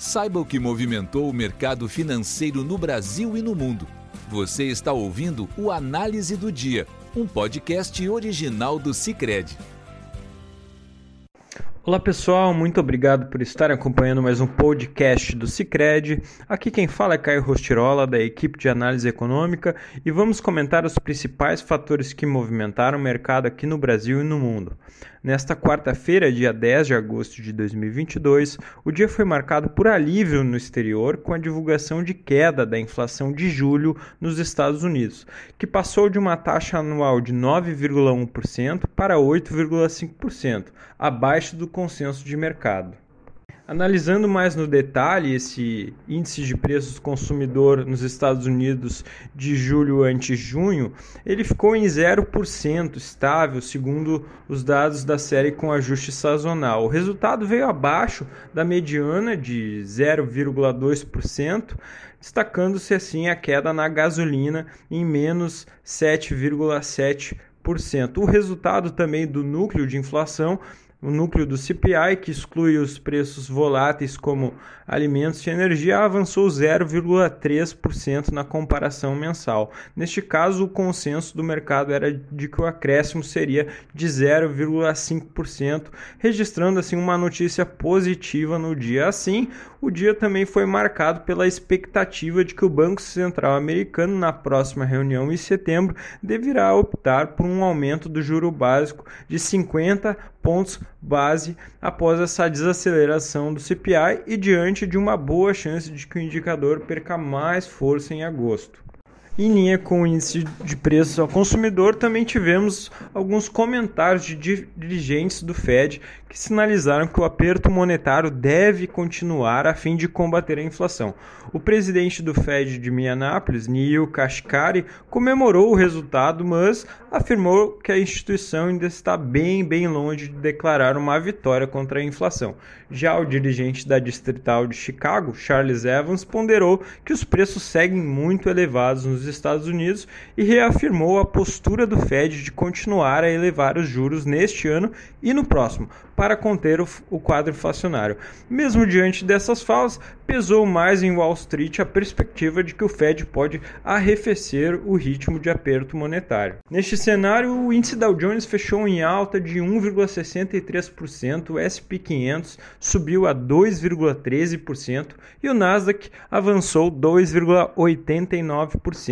Saiba o que movimentou o mercado financeiro no Brasil e no mundo. Você está ouvindo o Análise do Dia, um podcast original do Cicred. Olá pessoal, muito obrigado por estar acompanhando mais um podcast do Cicred. Aqui quem fala é Caio Rostirola, da equipe de análise econômica, e vamos comentar os principais fatores que movimentaram o mercado aqui no Brasil e no mundo. Nesta quarta-feira, dia 10 de agosto de 2022, o dia foi marcado por alívio no exterior com a divulgação de queda da inflação de julho nos Estados Unidos, que passou de uma taxa anual de 9,1% para 8,5%, abaixo do consenso de mercado. Analisando mais no detalhe esse índice de preços consumidor nos Estados Unidos de julho ante junho, ele ficou em 0% estável, segundo os dados da série com ajuste sazonal. O resultado veio abaixo da mediana de 0,2%, destacando-se assim a queda na gasolina em menos 7,7%. O resultado também do núcleo de inflação o núcleo do CPI, que exclui os preços voláteis como alimentos e energia, avançou 0,3% na comparação mensal. Neste caso, o consenso do mercado era de que o acréscimo seria de 0,5%, registrando assim uma notícia positiva no dia. Assim, o dia também foi marcado pela expectativa de que o Banco Central americano, na próxima reunião em setembro, deverá optar por um aumento do juro básico de 50 pontos base após essa desaceleração do CPI e diante de uma boa chance de que o indicador perca mais força em agosto. Em linha com o índice de preços ao consumidor, também tivemos alguns comentários de dirigentes do Fed que sinalizaram que o aperto monetário deve continuar a fim de combater a inflação. O presidente do Fed de Minneapolis, Neil Kashkari, comemorou o resultado, mas afirmou que a instituição ainda está bem, bem longe de declarar uma vitória contra a inflação. Já o dirigente da Distrital de Chicago, Charles Evans, ponderou que os preços seguem muito elevados nos Estados Unidos e reafirmou a postura do Fed de continuar a elevar os juros neste ano e no próximo, para conter o, o quadro inflacionário. Mesmo diante dessas falas, pesou mais em Wall Street a perspectiva de que o Fed pode arrefecer o ritmo de aperto monetário. Neste cenário, o índice Dow Jones fechou em alta de 1,63%, o S&P 500 subiu a 2,13% e o Nasdaq avançou 2,89%.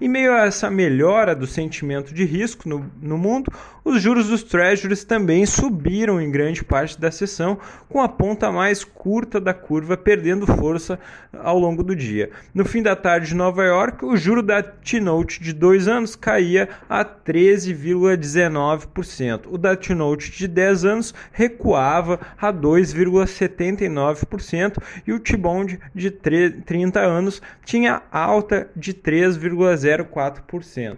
Em meio a essa melhora do sentimento de risco no, no mundo, os juros dos Treasuries também subiram em grande parte da sessão, com a ponta mais curta da curva perdendo força ao longo do dia. No fim da tarde de Nova York, o juro da T-Note de dois anos caía a 13,19%. O da T-Note de 10 anos recuava a 2,79% e o T-Bond de 30 anos tinha alta de 3,04%.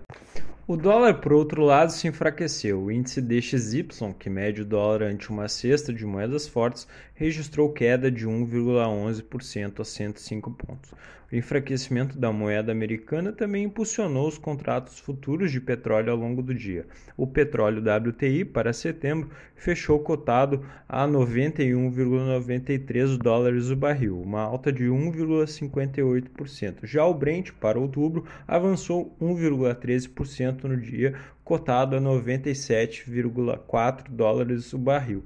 O dólar, por outro lado, se enfraqueceu. O índice DXY, que mede o dólar ante uma cesta de moedas fortes, registrou queda de 1,11% a 105 pontos. O enfraquecimento da moeda americana também impulsionou os contratos futuros de petróleo ao longo do dia. O petróleo WTI para setembro fechou cotado a 91,93 dólares o barril, uma alta de 1,58%. Já o Brent para outubro avançou 1,13% no dia, cotado a 97,4 dólares o barril.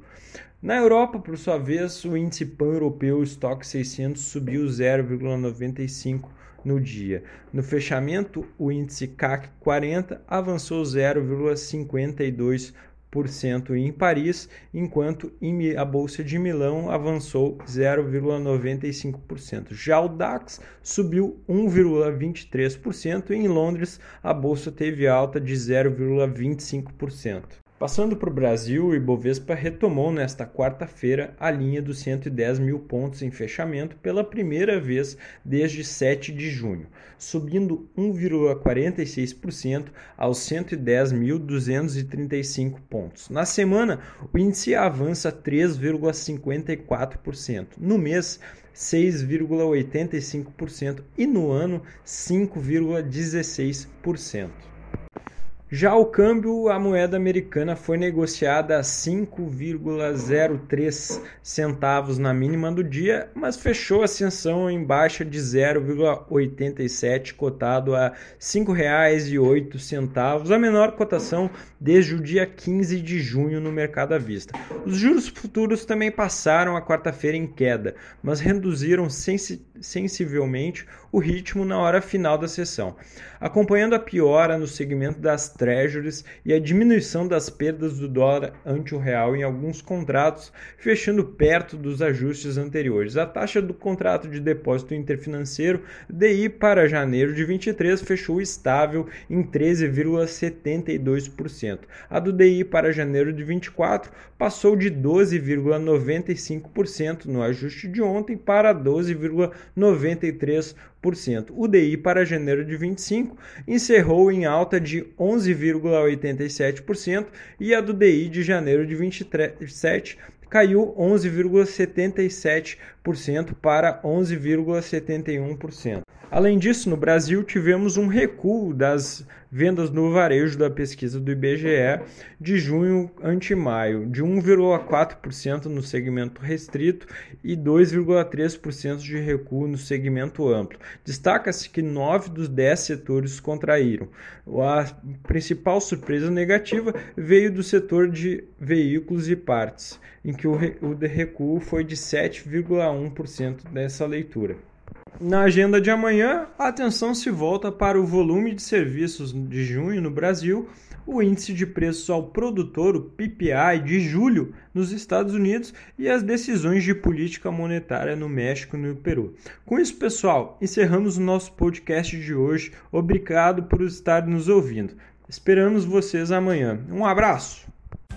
Na Europa, por sua vez, o índice pan-europeu Stock 600 subiu 0,95 no dia. No fechamento, o índice CAC 40 avançou 0,52% em Paris, enquanto a bolsa de Milão avançou 0,95%. Já o DAX subiu 1,23% e em Londres a bolsa teve alta de 0,25%. Passando para o Brasil, o Ibovespa retomou nesta quarta-feira a linha dos 110 mil pontos em fechamento pela primeira vez desde 7 de junho, subindo 1,46% aos 110.235 pontos. Na semana, o índice avança 3,54%. No mês, 6,85% e no ano 5,16%. Já o câmbio, a moeda americana foi negociada a 5,03 centavos na mínima do dia, mas fechou a sessão em baixa de 0,87, cotado a R$ 5,08, a menor cotação desde o dia 15 de junho no mercado à vista. Os juros futuros também passaram a quarta-feira em queda, mas reduziram sensi sensivelmente o ritmo na hora final da sessão, acompanhando a piora no segmento das treasuries e a diminuição das perdas do dólar ante o real em alguns contratos, fechando perto dos ajustes anteriores. A taxa do contrato de depósito interfinanceiro DI para janeiro de 23 fechou estável em 13,72%. A do DI para janeiro de 24 passou de 12,95% no ajuste de ontem para 12,93%. O DI para janeiro de 25 encerrou em alta de 11,87% e a do DI de janeiro de 27 caiu 11,77% para 11,71%. Além disso, no Brasil tivemos um recuo das vendas no varejo da pesquisa do IBGE de junho ante maio, de 1,4% no segmento restrito e 2,3% de recuo no segmento amplo. Destaca-se que nove dos dez setores contraíram. A principal surpresa negativa veio do setor de veículos e partes, em que o recuo foi de 7,1% nessa leitura. Na agenda de amanhã, a atenção se volta para o volume de serviços de junho no Brasil, o índice de preços ao produtor, o PPI, de julho nos Estados Unidos e as decisões de política monetária no México e no Peru. Com isso, pessoal, encerramos o nosso podcast de hoje. Obrigado por estar nos ouvindo. Esperamos vocês amanhã. Um abraço!